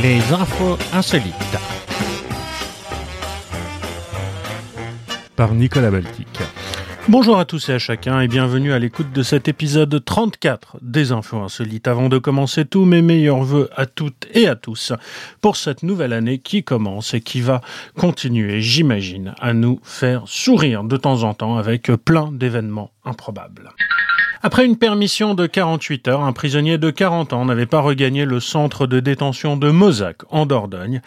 Les infos insolites. Par Nicolas Baltic. Bonjour à tous et à chacun et bienvenue à l'écoute de cet épisode 34 des infos insolites. Avant de commencer, tous mes meilleurs voeux à toutes et à tous pour cette nouvelle année qui commence et qui va continuer, j'imagine, à nous faire sourire de temps en temps avec plein d'événements improbables. Après une permission de 48 heures, un prisonnier de 40 ans n'avait pas regagné le centre de détention de Mozac, en Dordogne.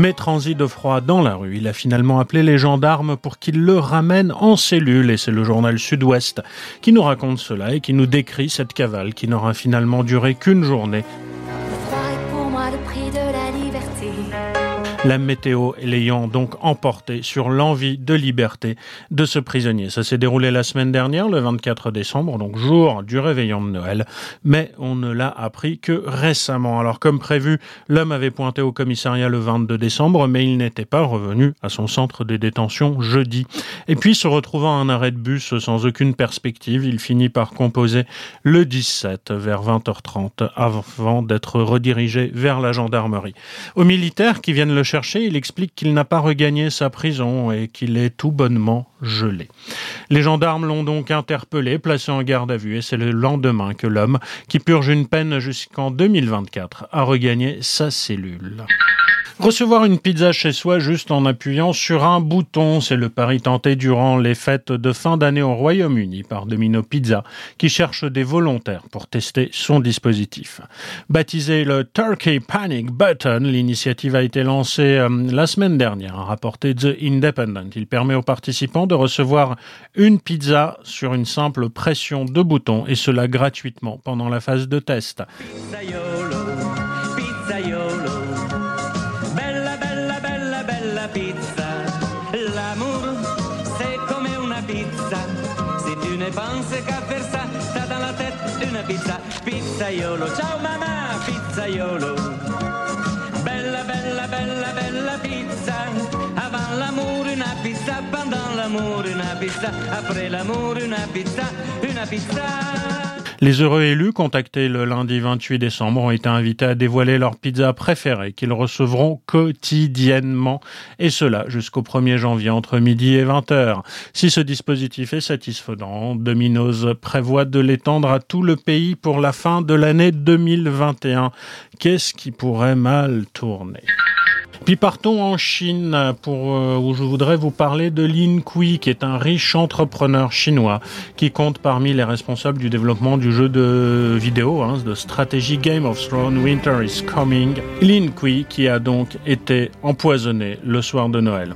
Mais transi de froid dans la rue, il a finalement appelé les gendarmes pour qu'ils le ramènent en cellule. Et c'est le journal Sud-Ouest qui nous raconte cela et qui nous décrit cette cavale qui n'aura finalement duré qu'une journée. La météo l'ayant donc emporté sur l'envie de liberté de ce prisonnier. Ça s'est déroulé la semaine dernière, le 24 décembre, donc jour du réveillon de Noël, mais on ne l'a appris que récemment. Alors comme prévu, l'homme avait pointé au commissariat le 22 décembre, mais il n'était pas revenu à son centre de détention jeudi. Et puis, se retrouvant à un arrêt de bus sans aucune perspective, il finit par composer le 17 vers 20h30 avant d'être redirigé vers la gendarmerie. Aux militaires qui viennent le il explique qu'il n'a pas regagné sa prison et qu'il est tout bonnement gelé. Les gendarmes l'ont donc interpellé, placé en garde à vue, et c'est le lendemain que l'homme, qui purge une peine jusqu'en 2024, a regagné sa cellule. Recevoir une pizza chez soi juste en appuyant sur un bouton, c'est le pari tenté durant les fêtes de fin d'année au Royaume-Uni par Domino Pizza, qui cherche des volontaires pour tester son dispositif. Baptisé le Turkey Panic Button, l'initiative a été lancée euh, la semaine dernière, a rapporté The Independent. Il permet aux participants de recevoir une pizza sur une simple pression de bouton, et cela gratuitement pendant la phase de test. pense qu'à faire ça, t'as dans la tête une pizza, pizzaiolo. Ciao maman, pizzaiolo. Les heureux élus contactés le lundi 28 décembre ont été invités à dévoiler leur pizza préférée qu'ils recevront quotidiennement. Et cela jusqu'au 1er janvier entre midi et 20h. Si ce dispositif est satisfaisant, Domino's prévoit de l'étendre à tout le pays pour la fin de l'année 2021. Qu'est-ce qui pourrait mal tourner? Puis partons en Chine pour euh, où je voudrais vous parler de Lin Kui, qui est un riche entrepreneur chinois qui compte parmi les responsables du développement du jeu de vidéo hein, de stratégie Game of Thrones Winter is Coming. Lin Kui qui a donc été empoisonné le soir de Noël.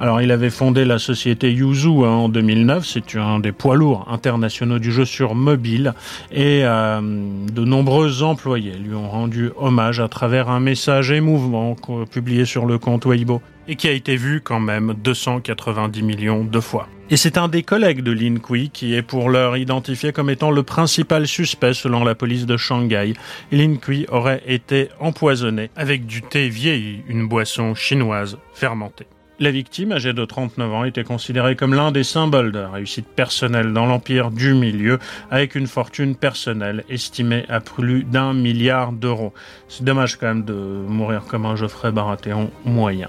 Alors il avait fondé la société Yuzu hein, en 2009, c'est un des poids lourds internationaux du jeu sur mobile et euh, de nombreux employés lui ont rendu hommage à travers un message émouvant publié sur le compte Weibo et qui a été vu quand même 290 millions de fois. Et c'est un des collègues de Lin Kui qui est pour l'heure identifié comme étant le principal suspect selon la police de Shanghai. Lin Kui aurait été empoisonné avec du thé vieilli, une boisson chinoise fermentée. La victime, âgée de 39 ans, était considérée comme l'un des symboles de la réussite personnelle dans l'empire du milieu, avec une fortune personnelle estimée à plus d'un milliard d'euros. C'est dommage quand même de mourir comme un Geoffrey Baratheon moyen.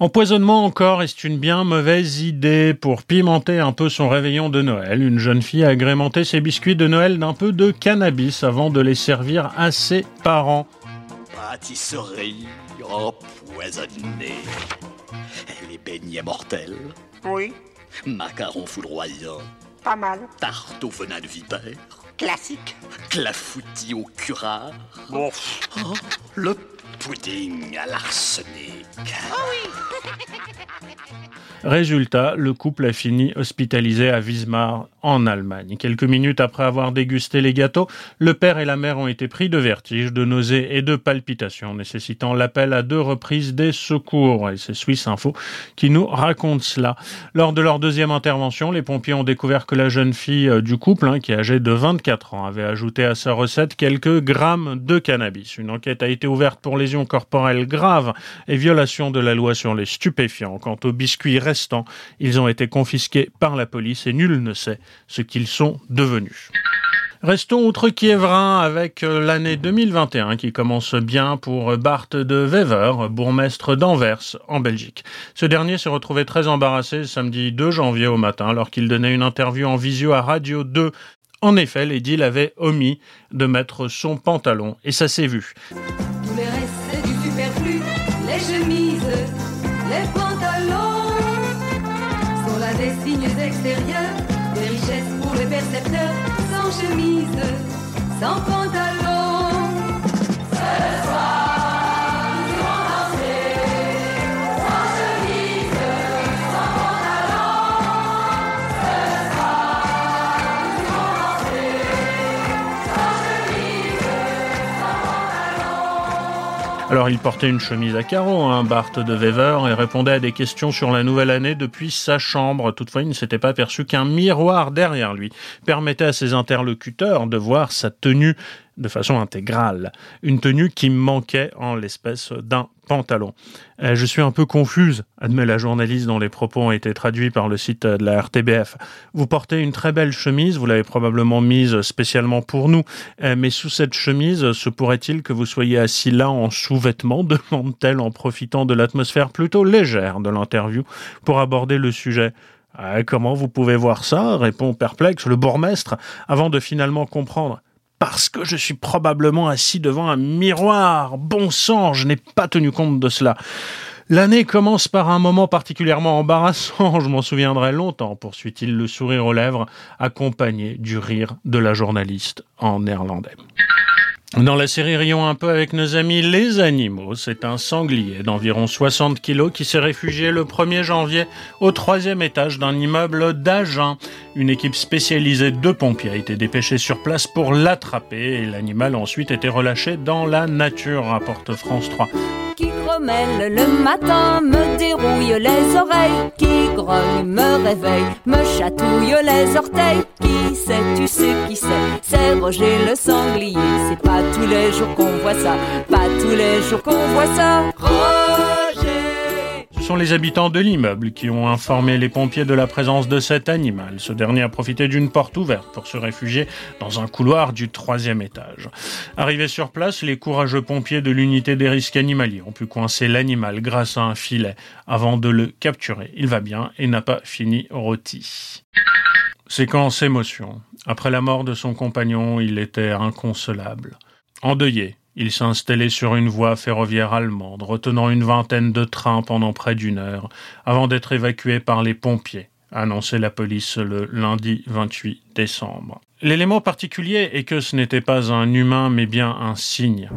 Empoisonnement encore est une bien mauvaise idée? Pour pimenter un peu son réveillon de Noël. Une jeune fille a agrémenté ses biscuits de Noël d'un peu de cannabis avant de les servir à ses parents. Pâtisserie empoisonnée. Les beignets mortels. Oui. Macarons foudroyants. Pas mal. Tarte au venin de vipère. Classique. Clafoutis au curare. Bon. Oh, le pudding à l'arsenic. Résultat, le couple a fini hospitalisé à Wismar, en Allemagne. Quelques minutes après avoir dégusté les gâteaux, le père et la mère ont été pris de vertige, de nausées et de palpitations, nécessitant l'appel à deux reprises des secours. Et c'est Swiss Info qui nous raconte cela. Lors de leur deuxième intervention, les pompiers ont découvert que la jeune fille euh, du couple, hein, qui est âgée de 24 ans, avait ajouté à sa recette quelques grammes de cannabis. Une enquête a été ouverte pour lésions corporelles graves et de la loi sur les stupéfiants. Quant aux biscuits restants, ils ont été confisqués par la police et nul ne sait ce qu'ils sont devenus. Restons outre Kievrin avec euh, l'année 2021 qui commence bien pour Bart de Wever, bourgmestre d'Anvers en Belgique. Ce dernier s'est retrouvé très embarrassé samedi 2 janvier au matin alors qu'il donnait une interview en visio à Radio 2. En effet, l'édile avait omis de mettre son pantalon et ça s'est vu. Les chemises, les pantalons sont là des signes extérieurs, des richesses pour les percepteurs, sans chemise, sans pantalon. Alors il portait une chemise à carreaux, un Bart de Wever, et répondait à des questions sur la nouvelle année depuis sa chambre. Toutefois, il ne s'était pas aperçu qu'un miroir derrière lui permettait à ses interlocuteurs de voir sa tenue de façon intégrale. Une tenue qui manquait en l'espèce d'un pantalon. Euh, je suis un peu confuse, admet la journaliste dont les propos ont été traduits par le site de la RTBF. Vous portez une très belle chemise, vous l'avez probablement mise spécialement pour nous, Euh, mais sous cette chemise, se pourrait-il que vous soyez assis là en sous-vêtements demande-t-elle en profitant de l'atmosphère plutôt légère de l'interview pour aborder le sujet? Ah, comment vous pouvez voir ça? répond perplexe le bourgmestre avant de finalement comprendre. Parce que je suis probablement assis devant un miroir. Bon sang, je n'ai pas tenu compte de cela. L'année commence par un moment particulièrement embarrassant, je m'en souviendrai longtemps, poursuit-il le sourire aux lèvres, accompagné du rire de la journaliste en néerlandais. Dans la série Rions un peu avec nos amis les animaux, c'est un sanglier d'environ 60 kilos qui s'est réfugié le 1er janvier au troisième étage d'un immeuble d'Agen. Une équipe spécialisée de pompiers a été dépêchée sur place pour l'attraper et l'animal a ensuite été relâché dans la nature, rapporte France 3. Le matin, me dérouille les oreilles, qui grogne me réveille, me chatouille les orteils. Qui sait, tu sais qui c'est, c'est Roger le sanglier. C'est pas tous les jours qu'on voit ça, pas tous les jours qu'on voit ça. Sont les habitants de l'immeuble qui ont informé les pompiers de la présence de cet animal. Ce dernier a profité d'une porte ouverte pour se réfugier dans un couloir du troisième étage. Arrivés sur place, les courageux pompiers de l'unité des risques animaliers ont pu coincer l'animal grâce à un filet avant de le capturer. Il va bien et n'a pas fini rôti. Séquence émotion. Après la mort de son compagnon, il était inconsolable. Endeuillé, il s'est installé sur une voie ferroviaire allemande, retenant une vingtaine de trains pendant près d'une heure, avant d'être évacué par les pompiers, a annoncé la police le lundi 28 décembre. L'élément particulier est que ce n'était pas un humain, mais bien un cygne.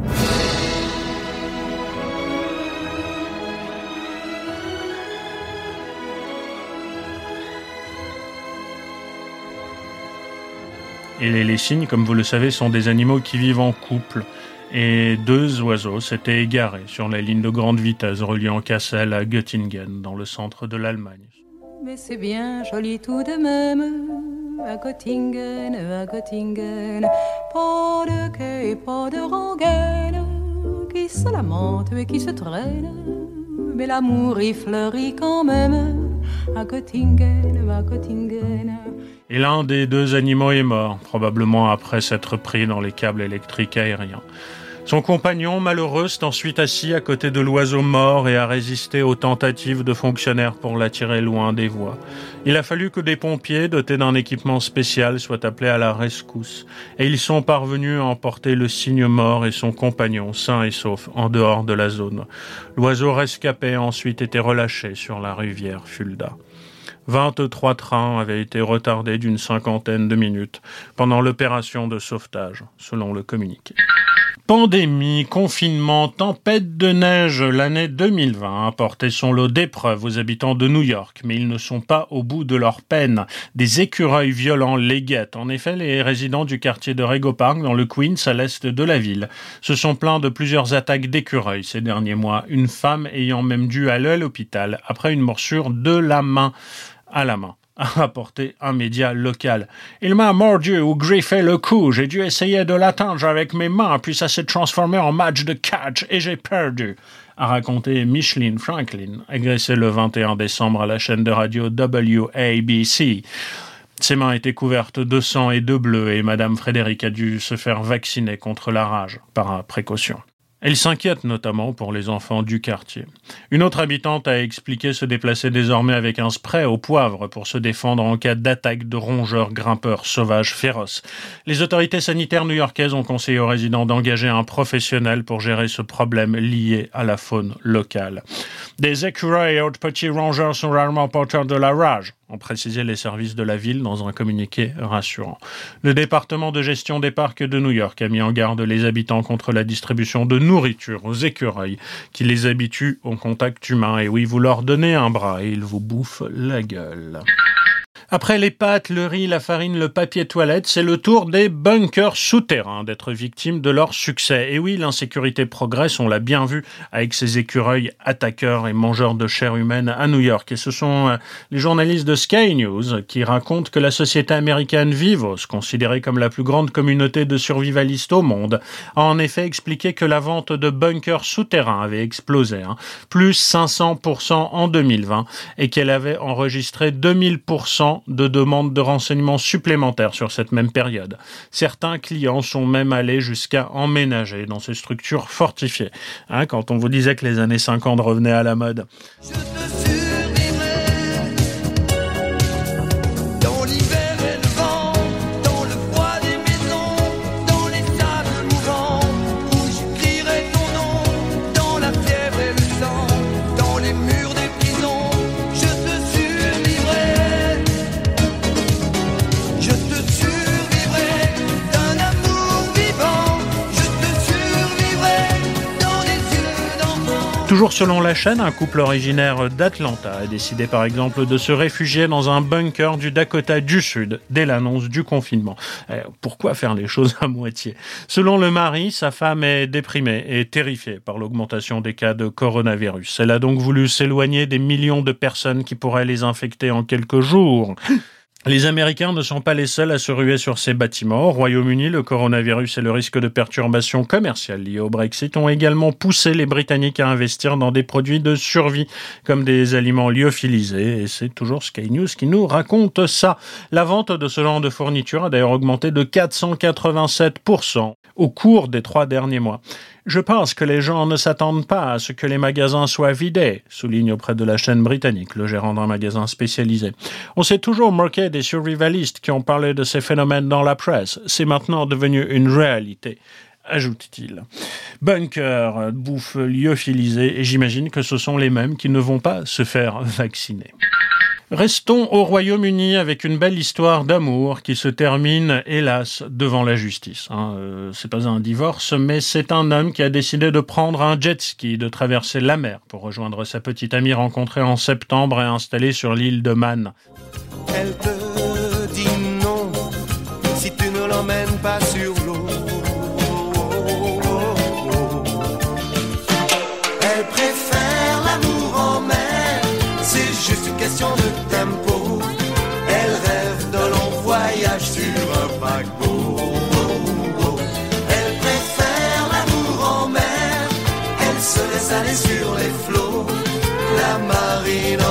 Et les, les comme vous le savez, sont des animaux qui vivent en couple. Et deux oiseaux s'étaient égarés sur la ligne de grande vitesse reliant Kassel à Göttingen, dans le centre de l'Allemagne. Mais c'est bien joli tout de même, à Göttingen, à Göttingen. Pas de quai et pas de rengaine, qui se lamente et qui se traîne. Mais l'amour y fleurit quand même, à Göttingen, à Göttingen. Et l'un des deux animaux est mort, probablement après s'être pris dans les câbles électriques aériens. Son compagnon, malheureux, s'est ensuite assis à côté de l'oiseau mort et a résisté aux tentatives de fonctionnaires pour l'attirer loin des voies. Il a fallu que des pompiers, dotés d'un équipement spécial, soient appelés à la rescousse, et ils sont parvenus à emporter le cygne mort et son compagnon, sain et sauf, en dehors de la zone. L'oiseau rescapé a ensuite été relâché sur la rivière Fulda. 23 trains avaient été retardés d'une cinquantaine de minutes pendant l'opération de sauvetage, selon le communiqué. Pandémie, confinement, tempête de neige, l'année 2020 a porté son lot d'épreuves aux habitants de New York, mais ils ne sont pas au bout de leur peine. Des écureuils violents les guettent. En effet, les résidents du quartier de Rego Park, dans le Queens, à l'est de la ville, se sont plaints de plusieurs attaques d'écureuils ces derniers mois, une femme ayant même dû aller à l'hôpital après une morsure de la main à la main a rapporté un média local. Il m'a mordu ou griffé le cou, j'ai dû essayer de l'atteindre avec mes mains, puis ça s'est transformé en match de catch et j'ai perdu, a raconté Micheline Franklin, agressée le 21 décembre à la chaîne de radio WABC. Ses mains étaient couvertes de sang et de bleu et Madame Frédéric a dû se faire vacciner contre la rage par précaution. Elle s'inquiète notamment pour les enfants du quartier. Une autre habitante a expliqué se déplacer désormais avec un spray au poivre pour se défendre en cas d'attaque de rongeurs grimpeurs sauvages féroces. Les autorités sanitaires new-yorkaises ont conseillé aux résidents d'engager un professionnel pour gérer ce problème lié à la faune locale. Des écureuils et autres petits rongeurs sont rarement porteurs de la rage ont précisé les services de la ville dans un communiqué rassurant. Le département de gestion des parcs de New York a mis en garde les habitants contre la distribution de nourriture aux écureuils qui les habituent au contact humain. Et oui, vous leur donnez un bras et ils vous bouffent la gueule. Après les pâtes, le riz, la farine, le papier toilette, c'est le tour des bunkers souterrains d'être victimes de leur succès. Et oui, l'insécurité progresse, on l'a bien vu avec ces écureuils attaqueurs et mangeurs de chair humaine à New York. Et ce sont euh, les journalistes de Sky News qui racontent que la société américaine Vivos, considérée comme la plus grande communauté de survivalistes au monde, a en effet expliqué que la vente de bunkers souterrains avait explosé, hein, plus 500% en 2020, et qu'elle avait enregistré 2000% de demandes de renseignements supplémentaires sur cette même période. Certains clients sont même allés jusqu'à emménager dans ces structures fortifiées. Hein, quand on vous disait que les années 50 revenaient à la mode. Selon la chaîne, un couple originaire d'Atlanta a décidé par exemple de se réfugier dans un bunker du Dakota du Sud dès l'annonce du confinement. Eh, pourquoi faire les choses à moitié? Selon le mari, sa femme est déprimée et terrifiée par l'augmentation des cas de coronavirus. Elle a donc voulu s'éloigner des millions de personnes qui pourraient les infecter en quelques jours. Les Américains ne sont pas les seuls à se ruer sur ces bâtiments. Au Royaume-Uni, le coronavirus et le risque de perturbations commerciales liées au Brexit ont également poussé les Britanniques à investir dans des produits de survie, comme des aliments lyophilisés. Et c'est toujours Sky News qui nous raconte ça. La vente de ce genre de fourniture a d'ailleurs augmenté de 487% au cours des trois derniers mois. Je pense que les gens ne s'attendent pas à ce que les magasins soient vidés, souligne auprès de la chaîne britannique le gérant d'un magasin spécialisé. On s'est toujours moqué des survivalistes qui ont parlé de ces phénomènes dans la presse. C'est maintenant devenu une réalité ajoute-t-il. Bunker, bouffe lyophilisée, et j'imagine que ce sont les mêmes qui ne vont pas se faire vacciner. Restons au Royaume-Uni avec une belle histoire d'amour qui se termine, hélas, devant la justice. Hein. Euh, c'est pas un divorce, mais c'est un homme qui a décidé de prendre un jet ski, de traverser la mer pour rejoindre sa petite amie rencontrée en septembre et installée sur l'île de Man. La marine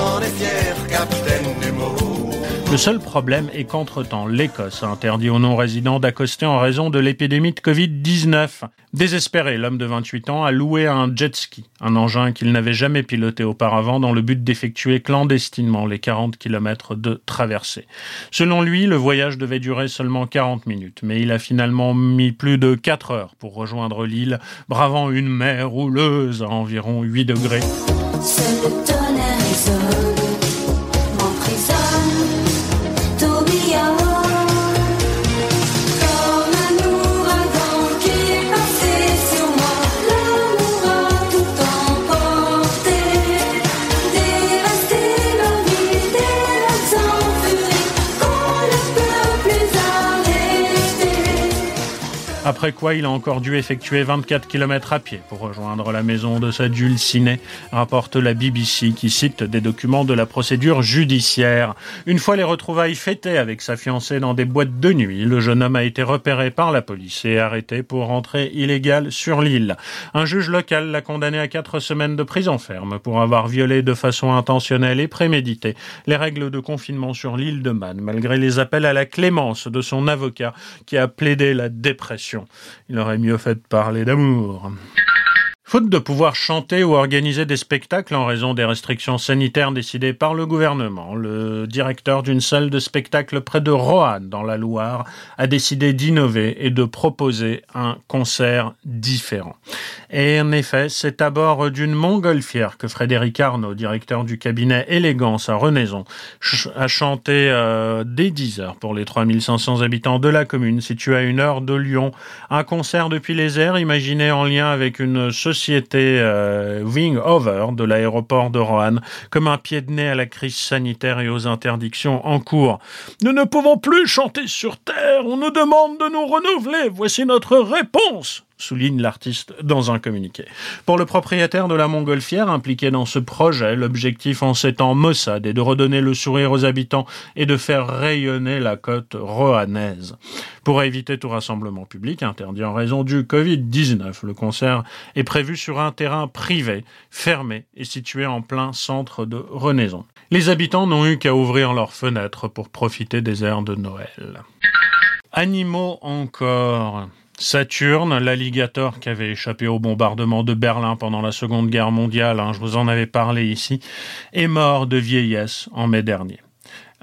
Le seul problème est qu'entre-temps, l'Écosse a interdit aux non-résidents d'accoster en raison de l'épidémie de Covid-19. Désespéré, l'homme de 28 ans a loué un jet ski, un engin qu'il n'avait jamais piloté auparavant dans le but d'effectuer clandestinement les 40 km de traversée. Selon lui, le voyage devait durer seulement 40 minutes, mais il a finalement mis plus de 4 heures pour rejoindre l'île, bravant une mer houleuse à environ 8 degrés. Après quoi, il a encore dû effectuer 24 km à pied pour rejoindre la maison de sa dulcinée, rapporte la BBC qui cite des documents de la procédure judiciaire. Une fois les retrouvailles fêtées avec sa fiancée dans des boîtes de nuit, le jeune homme a été repéré par la police et arrêté pour entrée illégale sur l'île. Un juge local l'a condamné à quatre semaines de prison ferme pour avoir violé de façon intentionnelle et préméditée les règles de confinement sur l'île de Man, malgré les appels à la clémence de son avocat qui a plaidé la dépression. Il aurait mieux fait de parler d'amour. Faute de pouvoir chanter ou organiser des spectacles en raison des restrictions sanitaires décidées par le gouvernement, le directeur d'une salle de spectacle près de Roanne, dans la Loire, a décidé d'innover et de proposer un concert différent. Et en effet, c'est à bord d'une montgolfière que Frédéric Arnaud, directeur du cabinet Élégance à Renaison, a chanté euh, dès 10 heures pour les 3500 habitants de la commune, située à une heure de Lyon. Un concert depuis les airs, imaginé en lien avec une société société euh, Wing Over de l'aéroport de Roanne comme un pied de nez à la crise sanitaire et aux interdictions en cours. Nous ne pouvons plus chanter sur Terre, on nous demande de nous renouveler, voici notre réponse souligne l'artiste dans un communiqué. Pour le propriétaire de la montgolfière impliqué dans ce projet, l'objectif en ces temps maussade est de redonner le sourire aux habitants et de faire rayonner la côte roanaise. Pour éviter tout rassemblement public interdit en raison du Covid-19, le concert est prévu sur un terrain privé, fermé et situé en plein centre de Renaison. Les habitants n'ont eu qu'à ouvrir leurs fenêtres pour profiter des airs de Noël. Animaux encore. Saturne, l'alligator qui avait échappé au bombardement de Berlin pendant la Seconde Guerre mondiale, hein, je vous en avais parlé ici, est mort de vieillesse en mai dernier.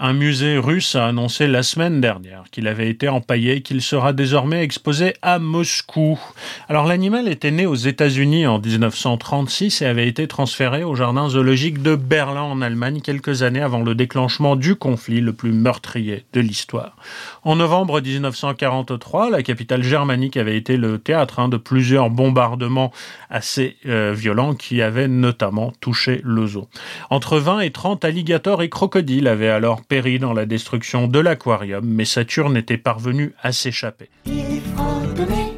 Un musée russe a annoncé la semaine dernière qu'il avait été empaillé et qu'il sera désormais exposé à Moscou. Alors l'animal était né aux États-Unis en 1936 et avait été transféré au jardin zoologique de Berlin en Allemagne quelques années avant le déclenchement du conflit le plus meurtrier de l'histoire. En novembre 1943, la capitale germanique avait été le théâtre hein, de plusieurs bombardements assez euh, violents qui avaient notamment touché le zoo. Entre 20 et 30 alligators et crocodiles avaient alors péri dans la destruction de l'aquarium, mais Saturne était parvenu à s'échapper. Il fredonnait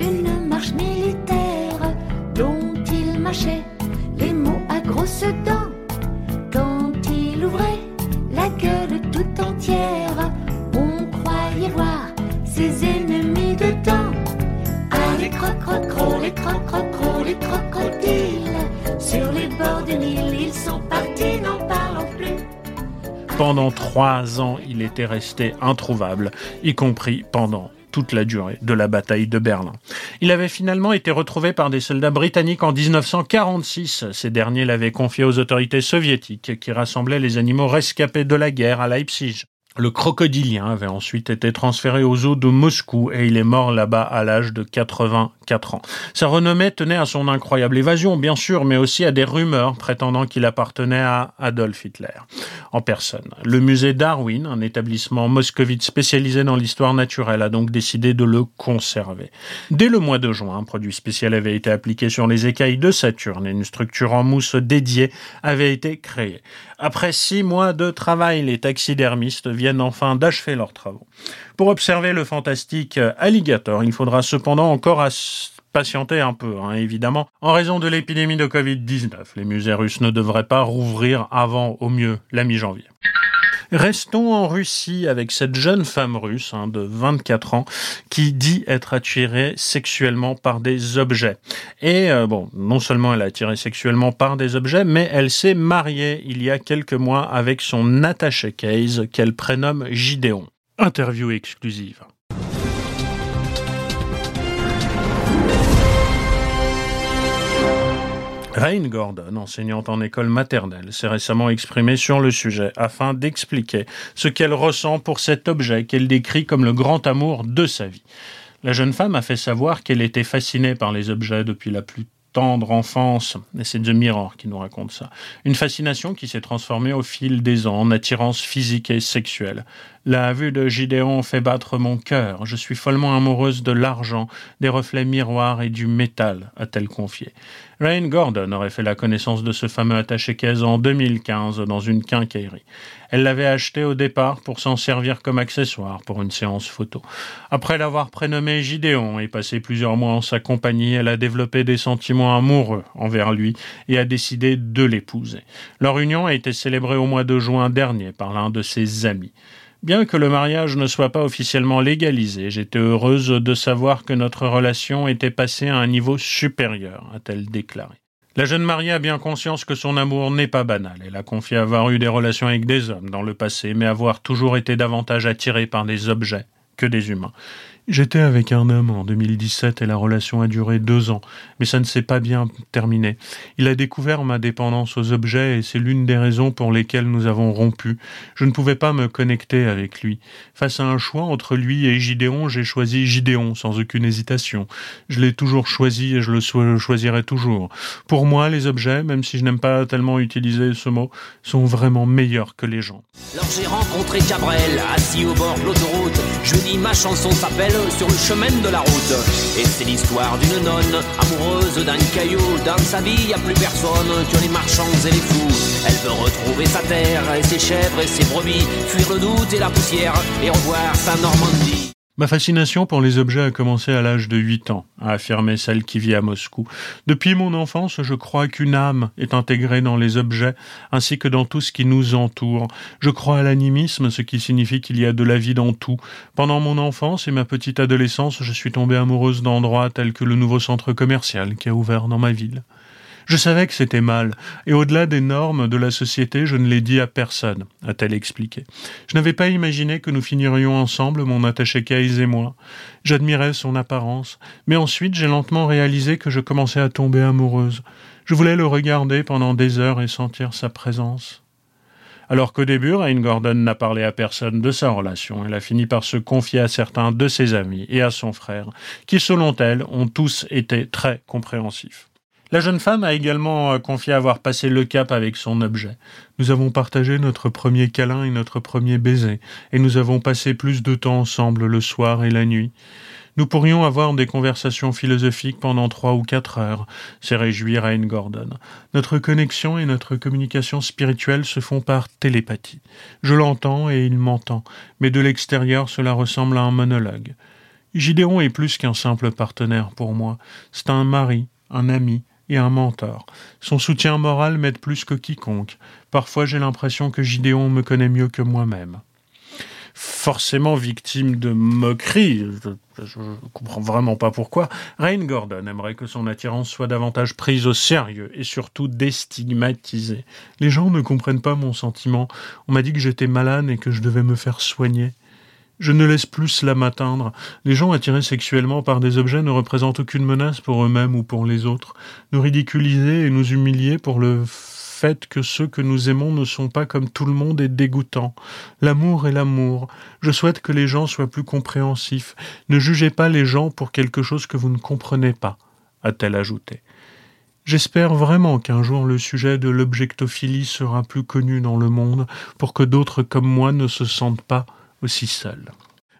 une marche militaire dont il mâchait les mots à grosses dents. Quand il ouvrait la gueule tout entière, on croyait voir ses ennemis dedans. Ah, les crocrocros, les crocrocros, les crocodiles, sur les bords Pendant trois ans, il était resté introuvable, y compris pendant toute la durée de la bataille de Berlin. Il avait finalement été retrouvé par des soldats britanniques en 1946. Ces derniers l'avaient confié aux autorités soviétiques qui rassemblaient les animaux rescapés de la guerre à Leipzig. Le crocodilien avait ensuite été transféré aux eaux de Moscou et il est mort là-bas à l'âge de 84 ans. Sa renommée tenait à son incroyable évasion, bien sûr, mais aussi à des rumeurs prétendant qu'il appartenait à Adolf Hitler en personne. Le musée Darwin, un établissement moscovite spécialisé dans l'histoire naturelle, a donc décidé de le conserver. Dès le mois de juin, un produit spécial avait été appliqué sur les écailles de Saturne et une structure en mousse dédiée avait été créée. Après six mois de travail, les taxidermistes viennent enfin d'achever leurs travaux. Pour observer le fantastique alligator, il faudra cependant encore patienter un peu, hein, évidemment. En raison de l'épidémie de Covid-19, les musées russes ne devraient pas rouvrir avant, au mieux, la mi-janvier. Restons en Russie avec cette jeune femme russe hein, de 24 ans qui dit être attirée sexuellement par des objets. Et euh, non seulement elle est attirée sexuellement par des objets, mais elle s'est mariée il y a quelques mois avec son attaché case qu'elle prénomme Gideon. Interview exclusive. Rain Gordon, enseignante en école maternelle, s'est récemment exprimée sur le sujet afin d'expliquer ce qu'elle ressent pour cet objet qu'elle décrit comme le grand amour de sa vie. La jeune femme a fait savoir qu'elle était fascinée par les objets depuis la plus tendre enfance, et c'est The Mirror qui nous raconte ça, une fascination qui s'est transformée au fil des ans en attirance physique et sexuelle. La vue de Gideon fait battre mon cœur. Je suis follement amoureuse de l'argent, des reflets miroirs et du métal, a-t-elle confié. Rain Gordon aurait fait la connaissance de ce fameux attaché-caisse en 2015 dans une quincaillerie. Elle l'avait acheté au départ pour s'en servir comme accessoire pour une séance photo. Après l'avoir prénommé Gideon et passé plusieurs mois en sa compagnie, elle a développé des sentiments amoureux envers lui et a décidé de l'épouser. Leur union a été célébrée au mois de juin dernier par l'un de ses amis. Bien que le mariage ne soit pas officiellement légalisé, j'étais heureuse de savoir que notre relation était passée à un niveau supérieur, a-t-elle déclaré. La jeune mariée a bien conscience que son amour n'est pas banal. Elle a confié avoir eu des relations avec des hommes dans le passé, mais avoir toujours été davantage attirée par des objets que des humains. J'étais avec un homme en 2017 et la relation a duré deux ans, mais ça ne s'est pas bien terminé. Il a découvert ma dépendance aux objets et c'est l'une des raisons pour lesquelles nous avons rompu. Je ne pouvais pas me connecter avec lui. Face à un choix entre lui et Gideon, j'ai choisi Gideon sans aucune hésitation. Je l'ai toujours choisi et je le choisirai toujours. Pour moi, les objets, même si je n'aime pas tellement utiliser ce mot, sont vraiment meilleurs que les gens. Alors j'ai rencontré Cabrel, assis au bord de l'autoroute. Je dis ma chanson s'appelle sur le chemin de la route. Et c'est l'histoire d'une nonne, amoureuse d'un caillou. Dans sa vie, y a plus personne que les marchands et les fous. Elle veut retrouver sa terre et ses chèvres et ses brebis, fuir le doute et la poussière et revoir sa Normandie. Ma fascination pour les objets a commencé à l'âge de 8 ans, a affirmé celle qui vit à Moscou. Depuis mon enfance, je crois qu'une âme est intégrée dans les objets, ainsi que dans tout ce qui nous entoure. Je crois à l'animisme, ce qui signifie qu'il y a de la vie dans tout. Pendant mon enfance et ma petite adolescence, je suis tombée amoureuse d'endroits tels que le nouveau centre commercial qui a ouvert dans ma ville. Je savais que c'était mal, et au-delà des normes de la société, je ne l'ai dit à personne, a-t-elle expliqué. Je n'avais pas imaginé que nous finirions ensemble, mon attaché Kaïs et moi. J'admirais son apparence, mais ensuite j'ai lentement réalisé que je commençais à tomber amoureuse. Je voulais le regarder pendant des heures et sentir sa présence. Alors qu'au début, Rain Gordon n'a parlé à personne de sa relation, elle a fini par se confier à certains de ses amis et à son frère, qui, selon elle, ont tous été très compréhensifs. La jeune femme a également euh, confié avoir passé le cap avec son objet. Nous avons partagé notre premier câlin et notre premier baiser, et nous avons passé plus de temps ensemble le soir et la nuit. Nous pourrions avoir des conversations philosophiques pendant trois ou quatre heures, s'est réjoui Rain Gordon. Notre connexion et notre communication spirituelle se font par télépathie. Je l'entends et il m'entend, mais de l'extérieur cela ressemble à un monologue. Gideon est plus qu'un simple partenaire pour moi. C'est un mari, un ami, et un mentor. Son soutien moral m'aide plus que quiconque. Parfois j'ai l'impression que Gideon me connaît mieux que moi-même. Forcément victime de moqueries, je ne comprends vraiment pas pourquoi, Rain Gordon aimerait que son attirance soit davantage prise au sérieux et surtout déstigmatisée. Les gens ne comprennent pas mon sentiment. On m'a dit que j'étais malade et que je devais me faire soigner. Je ne laisse plus cela m'atteindre. Les gens attirés sexuellement par des objets ne représentent aucune menace pour eux-mêmes ou pour les autres. Nous ridiculiser et nous humilier pour le fait que ceux que nous aimons ne sont pas comme tout le monde est dégoûtant. L'amour est l'amour. Je souhaite que les gens soient plus compréhensifs. Ne jugez pas les gens pour quelque chose que vous ne comprenez pas, a-t-elle ajouté. J'espère vraiment qu'un jour le sujet de l'objectophilie sera plus connu dans le monde pour que d'autres comme moi ne se sentent pas aussi.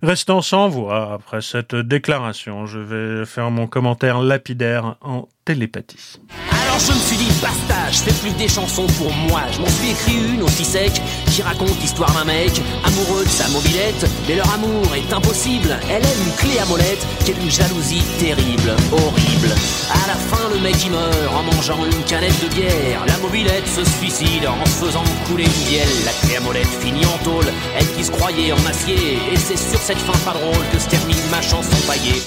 Restant sans voix après cette déclaration, je vais faire mon commentaire lapidaire en télépathie. Alors je me suis dit basta, je fais plus des chansons pour moi. Je m'en suis écrit une aussi sec qui raconte l'histoire d'un mec amoureux de sa mobilette, mais leur amour est impossible. Elle aime une clé à molette qui est une jalousie terrible, horrible. À la fin, le mec il meurt en mangeant une canette de bière. La mobilette se suicide en se faisant couler une bielle. La clé à molette finit en tôle, elle qui se croyait en acier. Et c'est sur cette fin pas drôle que se termine ma chanson paillée.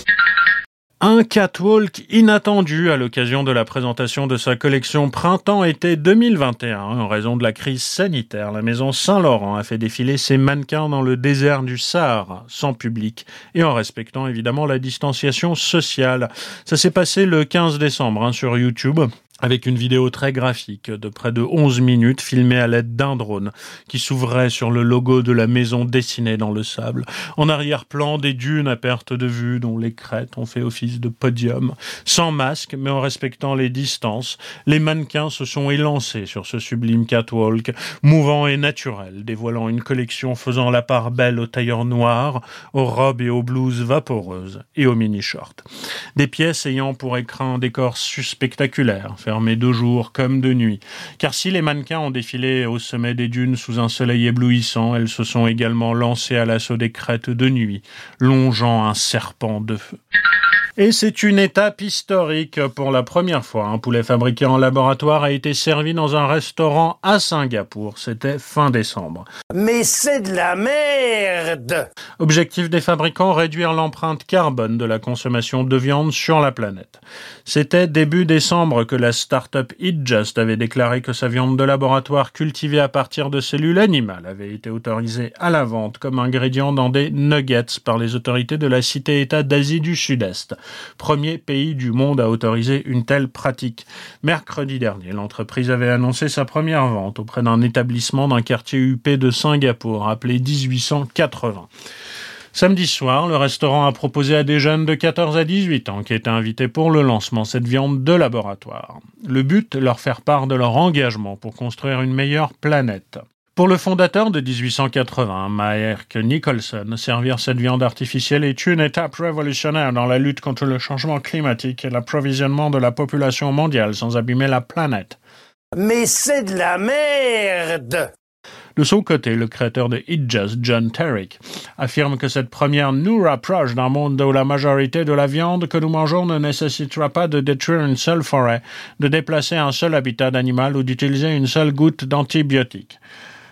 Un catwalk inattendu à l'occasion de la présentation de sa collection Printemps-été 2021. En raison de la crise sanitaire, la maison Saint-Laurent a fait défiler ses mannequins dans le désert du Sahara, sans public, et en respectant évidemment la distanciation sociale. Ça s'est passé le 15 décembre hein, sur YouTube. Avec une vidéo très graphique de près de 11 minutes filmée à l'aide d'un drone qui s'ouvrait sur le logo de la maison dessinée dans le sable. En arrière-plan, des dunes à perte de vue dont les crêtes ont fait office de podium. Sans masque, mais en respectant les distances, les mannequins se sont élancés sur ce sublime catwalk, mouvant et naturel, dévoilant une collection faisant la part belle aux tailleurs noirs, aux robes et aux blouses vaporeuses et aux mini-shorts. Des pièces ayant pour écran un décor spectaculaire, fermé de jour comme de nuit. Car si les mannequins ont défilé au sommet des dunes sous un soleil éblouissant, elles se sont également lancées à l'assaut des crêtes de nuit, longeant un serpent de feu. Et c'est une étape historique. Pour la première fois, un poulet fabriqué en laboratoire a été servi dans un restaurant à Singapour. C'était fin décembre. Mais c'est de la merde Objectif des fabricants, réduire l'empreinte carbone de la consommation de viande sur la planète. C'était début décembre que la start-up EatJust avait déclaré que sa viande de laboratoire cultivée à partir de cellules animales avait été autorisée à la vente comme ingrédient dans des nuggets par les autorités de la cité-État d'Asie du Sud-Est premier pays du monde à autoriser une telle pratique. Mercredi dernier, l'entreprise avait annoncé sa première vente auprès d'un établissement d'un quartier UP de Singapour appelé 1880. Samedi soir, le restaurant a proposé à des jeunes de 14 à 18 ans qui étaient invités pour le lancement cette viande de laboratoire. Le but, leur faire part de leur engagement pour construire une meilleure planète. Pour le fondateur de 1880, Maerk Nicholson, servir cette viande artificielle est une étape révolutionnaire dans la lutte contre le changement climatique et l'approvisionnement de la population mondiale sans abîmer la planète. Mais c'est de la merde De son côté, le créateur de It Just, John Terrick, affirme que cette première nous rapproche d'un monde où la majorité de la viande que nous mangeons ne nécessitera pas de détruire une seule forêt, de déplacer un seul habitat d'animal ou d'utiliser une seule goutte d'antibiotiques.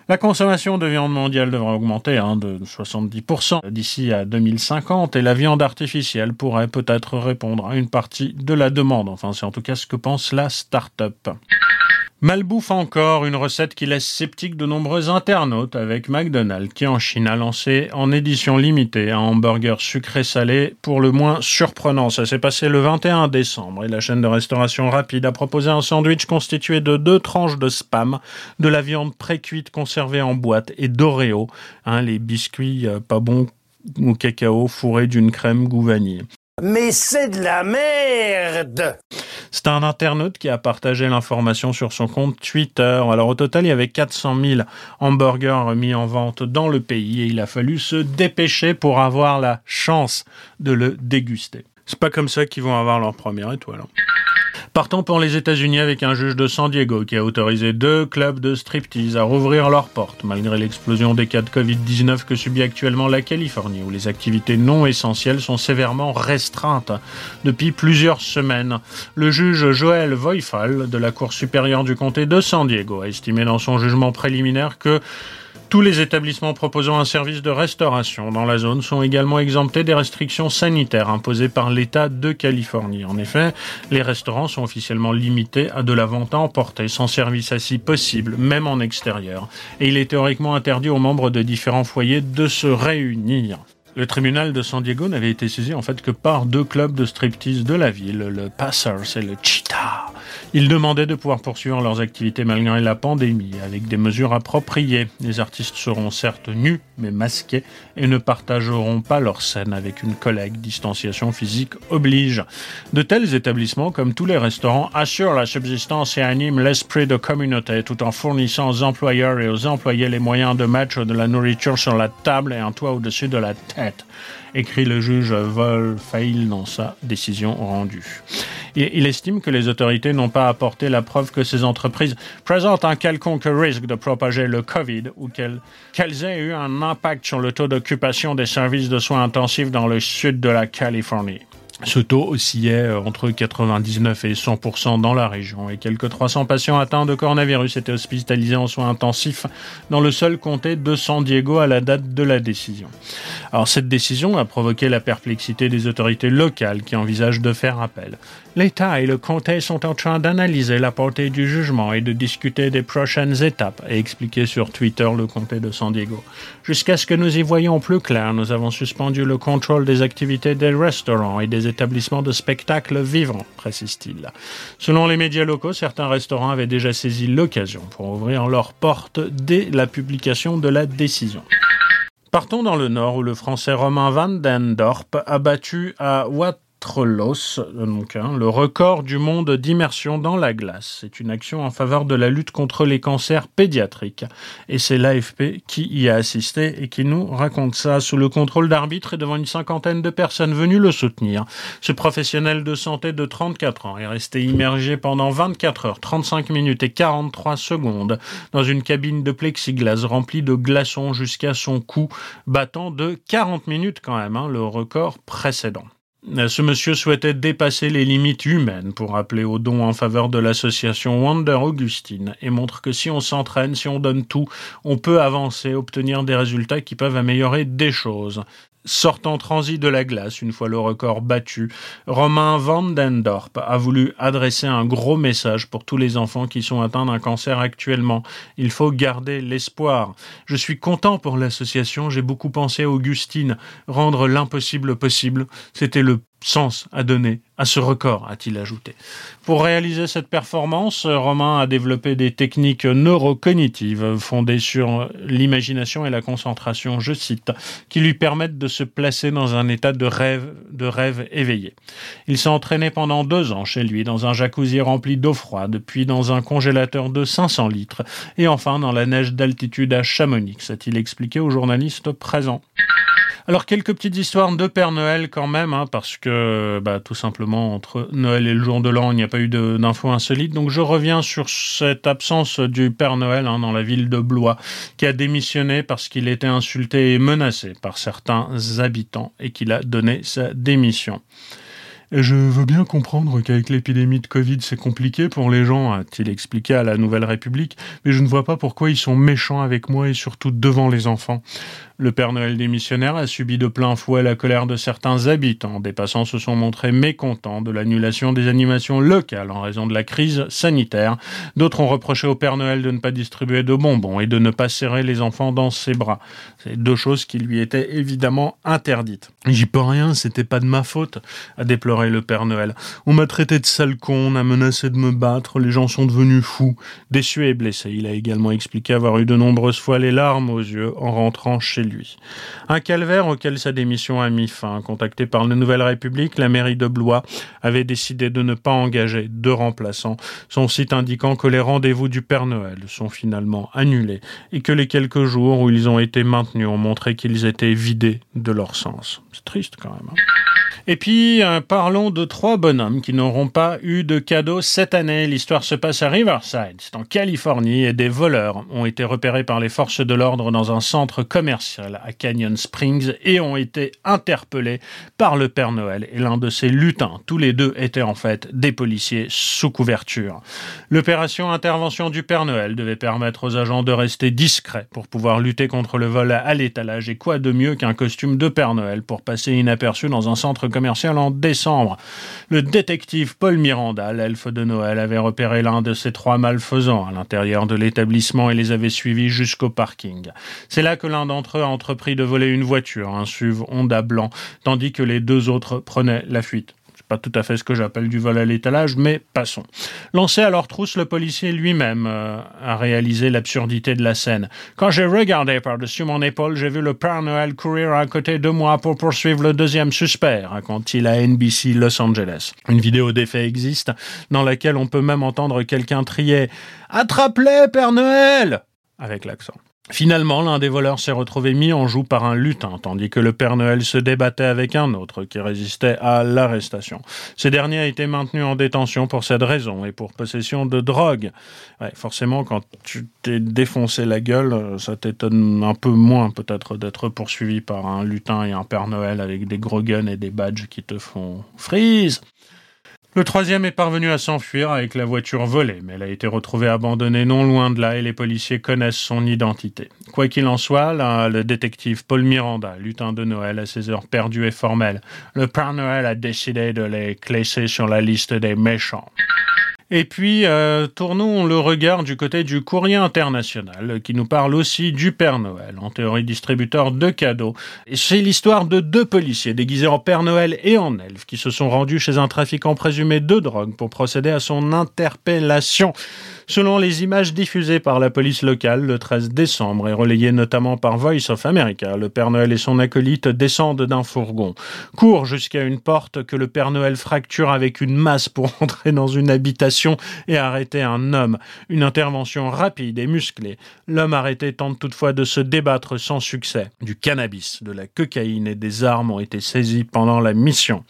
La consommation de viande mondiale devrait augmenter hein, de 70% d'ici à 2050 et la viande artificielle pourrait peut-être répondre à une partie de la demande. Enfin, c'est en tout cas ce que pense la start-up. Malbouffe encore, une recette qui laisse sceptique de nombreux internautes avec McDonald's qui en Chine a lancé en édition limitée un hamburger sucré-salé pour le moins surprenant. Ça s'est passé le 21 décembre et la chaîne de restauration rapide a proposé un sandwich constitué de deux tranches de spam, de la viande pré-cuite conservée en boîte et d'Oreo, hein, les biscuits euh, pas bons au cacao fourrés d'une crème goût vanille. Mais c'est de la merde c'est un internaute qui a partagé l'information sur son compte Twitter. Alors au total, il y avait 400 000 hamburgers mis en vente dans le pays et il a fallu se dépêcher pour avoir la chance de le déguster. C'est pas comme ça qu'ils vont avoir leur première étoile. Hein. Partons pour les États-Unis avec un juge de San Diego qui a autorisé deux clubs de striptease à rouvrir leurs portes malgré l'explosion des cas de Covid-19 que subit actuellement la Californie où les activités non essentielles sont sévèrement restreintes depuis plusieurs semaines. Le juge Joël Voifal de la Cour supérieure du comté de San Diego a estimé dans son jugement préliminaire que tous les établissements proposant un service de restauration dans la zone sont également exemptés des restrictions sanitaires imposées par l'État de Californie. En effet, les restaurants sont officiellement limités à de la vente à emporter, sans service assis possible, même en extérieur. Et il est théoriquement interdit aux membres de différents foyers de se réunir. Le tribunal de San Diego n'avait été saisi en fait que par deux clubs de striptease de la ville, le Passers et le Cheetah. Ils demandaient de pouvoir poursuivre leurs activités malgré la pandémie, avec des mesures appropriées. Les artistes seront certes nus, mais masqués, et ne partageront pas leur scène avec une collègue. Distanciation physique oblige. De tels établissements, comme tous les restaurants, assurent la subsistance et animent l'esprit de communauté, tout en fournissant aux employeurs et aux employés les moyens de mettre de la nourriture sur la table et un toit au-dessus de la tête écrit le juge Fail dans sa décision rendue. Il estime que les autorités n'ont pas apporté la preuve que ces entreprises présentent un quelconque risque de propager le Covid ou qu'elles aient eu un impact sur le taux d'occupation des services de soins intensifs dans le sud de la Californie. Ce taux oscillait euh, entre 99 et 100 dans la région et quelques 300 patients atteints de coronavirus étaient hospitalisés en soins intensifs dans le seul comté de San Diego à la date de la décision. Alors cette décision a provoqué la perplexité des autorités locales qui envisagent de faire appel. L'État et le comté sont en train d'analyser la portée du jugement et de discuter des prochaines étapes, a expliqué sur Twitter le comté de San Diego. Jusqu'à ce que nous y voyions plus clair, nous avons suspendu le contrôle des activités des restaurants et des établissements de spectacle vivants, précise-t-il. Selon les médias locaux, certains restaurants avaient déjà saisi l'occasion pour ouvrir leurs portes dès la publication de la décision. Partons dans le nord où le français Romain Van den Dorp a battu à Wat Trolos, donc, hein, le record du monde d'immersion dans la glace. C'est une action en faveur de la lutte contre les cancers pédiatriques. Et c'est l'AFP qui y a assisté et qui nous raconte ça sous le contrôle d'arbitre et devant une cinquantaine de personnes venues le soutenir. Ce professionnel de santé de 34 ans est resté immergé pendant 24 heures, 35 minutes et 43 secondes dans une cabine de plexiglas remplie de glaçons jusqu'à son cou, battant de 40 minutes quand même, hein, le record précédent. Ce monsieur souhaitait dépasser les limites humaines pour appeler au don en faveur de l'association Wonder Augustine et montre que si on s'entraîne, si on donne tout, on peut avancer, obtenir des résultats qui peuvent améliorer des choses sortant transi de la glace une fois le record battu, Romain Van den Dorp a voulu adresser un gros message pour tous les enfants qui sont atteints d'un cancer actuellement. Il faut garder l'espoir. Je suis content pour l'association, j'ai beaucoup pensé à Augustine, rendre l'impossible possible. C'était le sens à donner à ce record, a-t-il ajouté. Pour réaliser cette performance, Romain a développé des techniques neurocognitives fondées sur l'imagination et la concentration, je cite, qui lui permettent de se placer dans un état de rêve, éveillé. Il s'est entraîné pendant deux ans chez lui dans un jacuzzi rempli d'eau froide, puis dans un congélateur de 500 litres, et enfin dans la neige d'altitude à Chamonix, a-t-il expliqué aux journalistes présents. Alors quelques petites histoires de Père Noël quand même, hein, parce que bah, tout simplement entre Noël et le jour de l'an, il n'y a pas eu d'infos insolites. Donc je reviens sur cette absence du Père Noël hein, dans la ville de Blois, qui a démissionné parce qu'il était insulté et menacé par certains habitants et qu'il a donné sa démission. Je veux bien comprendre qu'avec l'épidémie de Covid, c'est compliqué pour les gens, a-t-il expliqué à la Nouvelle République, mais je ne vois pas pourquoi ils sont méchants avec moi et surtout devant les enfants. Le Père Noël démissionnaire a subi de plein fouet la colère de certains habitants. Des passants se sont montrés mécontents de l'annulation des animations locales en raison de la crise sanitaire. D'autres ont reproché au Père Noël de ne pas distribuer de bonbons et de ne pas serrer les enfants dans ses bras. C'est deux choses qui lui étaient évidemment interdites. J'y peux rien, c'était pas de ma faute, a déploré le Père Noël. On m'a traité de sale con, on a menacé de me battre, les gens sont devenus fous. Déçu et blessé, il a également expliqué avoir eu de nombreuses fois les larmes aux yeux en rentrant chez lui Un calvaire auquel sa démission a mis fin. Contacté par la Nouvelle République, la mairie de Blois avait décidé de ne pas engager de remplaçants, son site indiquant que les rendez-vous du Père Noël sont finalement annulés et que les quelques jours où ils ont été maintenus ont montré qu'ils étaient vidés de leur sens. C'est triste quand même. Hein. Et puis, euh, parlons de trois bonhommes qui n'auront pas eu de cadeau cette année. L'histoire se passe à Riverside, c'est en Californie, et des voleurs ont été repérés par les forces de l'ordre dans un centre commercial à Canyon Springs et ont été interpellés par le Père Noël et l'un de ses lutins. Tous les deux étaient en fait des policiers sous couverture. L'opération intervention du Père Noël devait permettre aux agents de rester discrets pour pouvoir lutter contre le vol à l'étalage. Et quoi de mieux qu'un costume de Père Noël pour passer inaperçu dans un centre commercial en décembre. Le détective Paul Miranda, l'elfe de Noël, avait repéré l'un de ces trois malfaisants à l'intérieur de l'établissement et les avait suivis jusqu'au parking. C'est là que l'un d'entre eux a entrepris de voler une voiture, un SUV Honda blanc, tandis que les deux autres prenaient la fuite pas tout à fait ce que j'appelle du vol à l'étalage, mais passons. Lancé à leur trousse, le policier lui-même euh, a réalisé l'absurdité de la scène. Quand j'ai regardé par-dessus mon épaule, j'ai vu le Père Noël courir à côté de moi pour poursuivre le deuxième suspect, raconte-t-il à NBC Los Angeles. Une vidéo d'effet existe, dans laquelle on peut même entendre quelqu'un trier « Attrape-les, Père Noël !» avec l'accent. Finalement, l'un des voleurs s'est retrouvé mis en joue par un lutin, tandis que le Père Noël se débattait avec un autre qui résistait à l'arrestation. Ce dernier a été maintenu en détention pour cette raison et pour possession de drogue. forcément, quand tu t'es défoncé la gueule, ça t'étonne un peu moins peut-être d'être poursuivi par un lutin et un Père Noël avec des gros guns et des badges qui te font freeze. Le troisième est parvenu à s'enfuir avec la voiture volée, mais elle a été retrouvée abandonnée non loin de là et les policiers connaissent son identité. Quoi qu'il en soit, le détective Paul Miranda, lutin de Noël à ses heures perdues et formelles, le Père Noël a décidé de les classer sur la liste des méchants. Et puis, euh, tournons le regard du côté du courrier international, qui nous parle aussi du Père Noël, en théorie distributeur de cadeaux. C'est l'histoire de deux policiers déguisés en Père Noël et en elfe qui se sont rendus chez un trafiquant présumé de drogue pour procéder à son interpellation. Selon les images diffusées par la police locale le 13 décembre et relayées notamment par Voice of America, le Père Noël et son acolyte descendent d'un fourgon, courent jusqu'à une porte que le Père Noël fracture avec une masse pour entrer dans une habitation et arrêter un homme. Une intervention rapide et musclée. L'homme arrêté tente toutefois de se débattre sans succès. Du cannabis, de la cocaïne et des armes ont été saisis pendant la mission.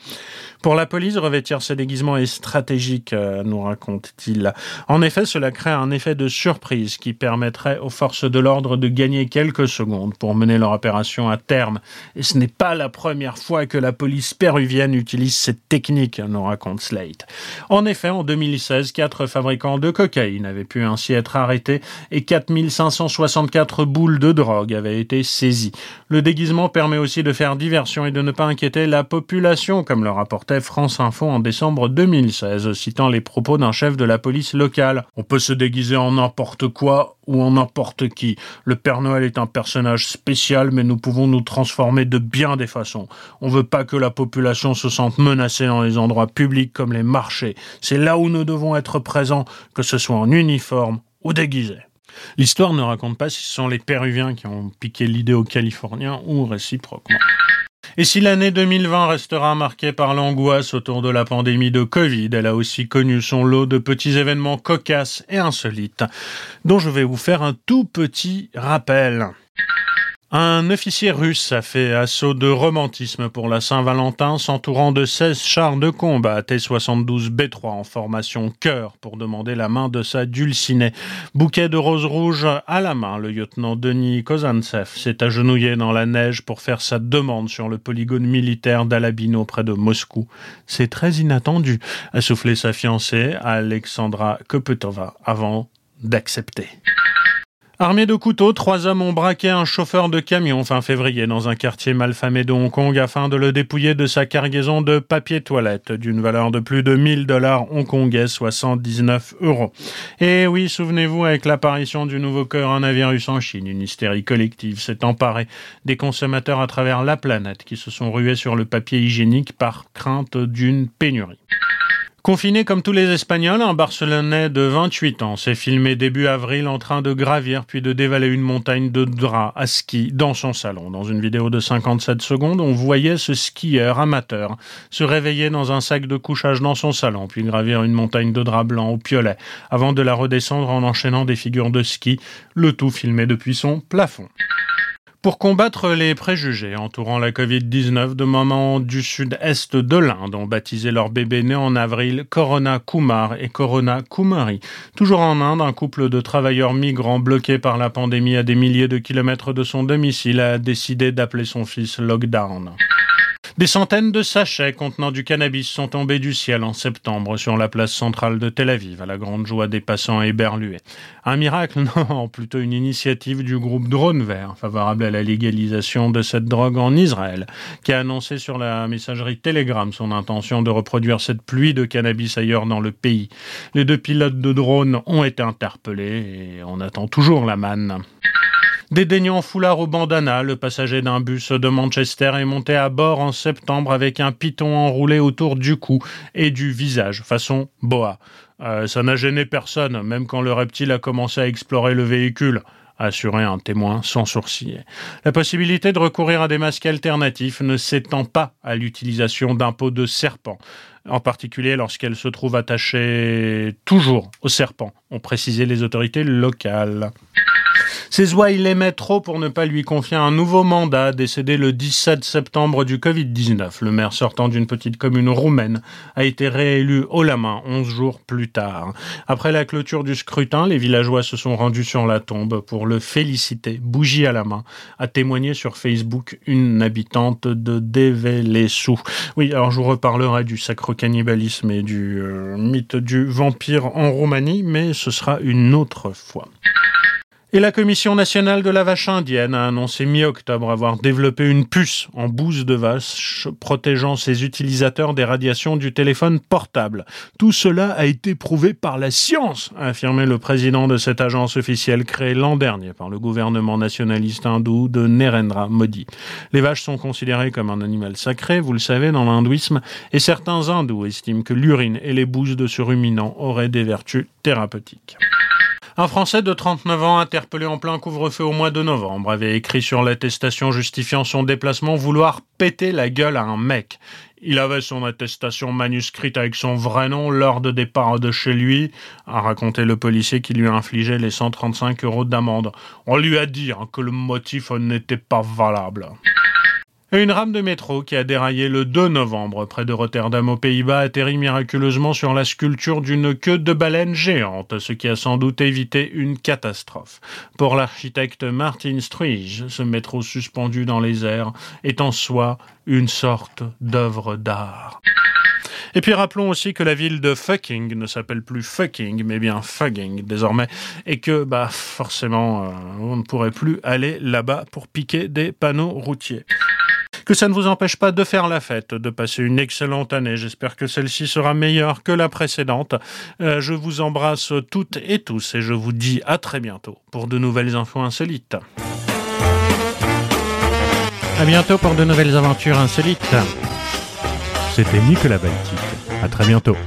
Pour la police, revêtir ce déguisement est stratégique, euh, nous raconte-t-il. En effet, cela crée un effet de surprise qui permettrait aux forces de l'ordre de gagner quelques secondes pour mener leur opération à terme. Et ce n'est pas la première fois que la police péruvienne utilise cette technique, nous raconte Slate. En effet, en 2016, quatre fabricants de cocaïne avaient pu ainsi être arrêtés et 4564 boules de drogue avaient été saisies. Le déguisement permet aussi de faire diversion et de ne pas inquiéter la population, comme le France Info en décembre 2016, citant les propos d'un chef de la police locale. On peut se déguiser en n'importe quoi ou en n'importe qui. Le Père Noël est un personnage spécial, mais nous pouvons nous transformer de bien des façons. On veut pas que la population se sente menacée dans les endroits publics comme les marchés. C'est là où nous devons être présents, que ce soit en uniforme ou déguisé. L'histoire ne raconte pas si ce sont les Péruviens qui ont piqué l'idée aux Californiens ou réciproquement. Et si l'année 2020 restera marquée par l'angoisse autour de la pandémie de Covid, elle a aussi connu son lot de petits événements cocasses et insolites, dont je vais vous faire un tout petit rappel. Un officier russe a fait assaut de romantisme pour la Saint-Valentin, s'entourant de 16 chars de combat T-72B3 en formation cœur pour demander la main de sa dulcinée. Bouquet de roses rouges à la main, le lieutenant Denis Kozantsev s'est agenouillé dans la neige pour faire sa demande sur le polygone militaire d'Alabino près de Moscou. C'est très inattendu, a soufflé sa fiancée, Alexandra Kopetova, avant d'accepter. Armés de couteaux, trois hommes ont braqué un chauffeur de camion fin février dans un quartier malfamé de Hong Kong afin de le dépouiller de sa cargaison de papier toilette d'une valeur de plus de 1000 dollars hongkongais, soit 119 euros. Et oui, souvenez-vous, avec l'apparition du nouveau coronavirus en Chine, une hystérie collective s'est emparée des consommateurs à travers la planète qui se sont rués sur le papier hygiénique par crainte d'une pénurie. Confiné comme tous les Espagnols, un Barcelonais de 28 ans s'est filmé début avril en train de gravir puis de dévaler une montagne de draps à ski dans son salon. Dans une vidéo de 57 secondes, on voyait ce skieur amateur se réveiller dans un sac de couchage dans son salon puis gravir une montagne de draps blancs au piolet avant de la redescendre en enchaînant des figures de ski, le tout filmé depuis son plafond. Pour combattre les préjugés entourant la Covid-19, de mamans du sud-est de l'Inde ont baptisé leur bébé né en avril Corona Kumar et Corona Kumari. Toujours en Inde, un couple de travailleurs migrants bloqués par la pandémie à des milliers de kilomètres de son domicile a décidé d'appeler son fils Lockdown. Des centaines de sachets contenant du cannabis sont tombés du ciel en septembre sur la place centrale de Tel Aviv, à la grande joie des passants éberlués. Un miracle Non, plutôt une initiative du groupe Drone Vert, favorable à la légalisation de cette drogue en Israël, qui a annoncé sur la messagerie Telegram son intention de reproduire cette pluie de cannabis ailleurs dans le pays. Les deux pilotes de drone ont été interpellés et on attend toujours la manne. Dédaignant foulard au bandana, le passager d'un bus de Manchester est monté à bord en septembre avec un piton enroulé autour du cou et du visage, façon boa. Euh, ça n'a gêné personne, même quand le reptile a commencé à explorer le véhicule a assuré un témoin sans sourciller. La possibilité de recourir à des masques alternatifs ne s'étend pas à l'utilisation d'un pot de serpent, en particulier lorsqu'elle se trouve attachée toujours au serpent, ont précisé les autorités locales. Ces oies, il aimait trop pour ne pas lui confier un nouveau mandat, décédé le 17 septembre du Covid-19. Le maire sortant d'une petite commune roumaine a été réélu haut la main 11 jours plus tard. Après la clôture du scrutin, les villageois se sont rendus sur la tombe pour le féliciter, bougie à la main, a témoigné sur Facebook une habitante de Develessu. Oui, alors je vous reparlerai du sacro cannibalisme et du euh, mythe du vampire en Roumanie, mais ce sera une autre fois. Et la Commission nationale de la vache indienne a annoncé mi-octobre avoir développé une puce en bouse de vache protégeant ses utilisateurs des radiations du téléphone portable. Tout cela a été prouvé par la science, a affirmé le président de cette agence officielle créée l'an dernier par le gouvernement nationaliste hindou de Narendra Modi. Les vaches sont considérées comme un animal sacré, vous le savez, dans l'hindouisme, et certains hindous estiment que l'urine et les bouses de ce ruminant auraient des vertus thérapeutiques. Un Français de 39 ans interpellé en plein couvre-feu au mois de novembre avait écrit sur l'attestation justifiant son déplacement vouloir péter la gueule à un mec. Il avait son attestation manuscrite avec son vrai nom lors de départ de chez lui, a raconté le policier qui lui a infligé les 135 euros d'amende. On lui a dit hein, que le motif n'était pas valable. Une rame de métro qui a déraillé le 2 novembre près de Rotterdam aux Pays-Bas atterrit miraculeusement sur la sculpture d'une queue de baleine géante, ce qui a sans doute évité une catastrophe. Pour l'architecte Martin Struij, ce métro suspendu dans les airs est en soi une sorte d'œuvre d'art. Et puis rappelons aussi que la ville de fucking ne s'appelle plus fucking, mais bien fugging désormais, et que bah forcément euh, on ne pourrait plus aller là-bas pour piquer des panneaux routiers que ça ne vous empêche pas de faire la fête, de passer une excellente année. J'espère que celle-ci sera meilleure que la précédente. Euh, je vous embrasse toutes et tous et je vous dis à très bientôt pour de nouvelles infos insolites. À bientôt pour de nouvelles aventures insolites. C'était Nicolas Baltic. À très bientôt.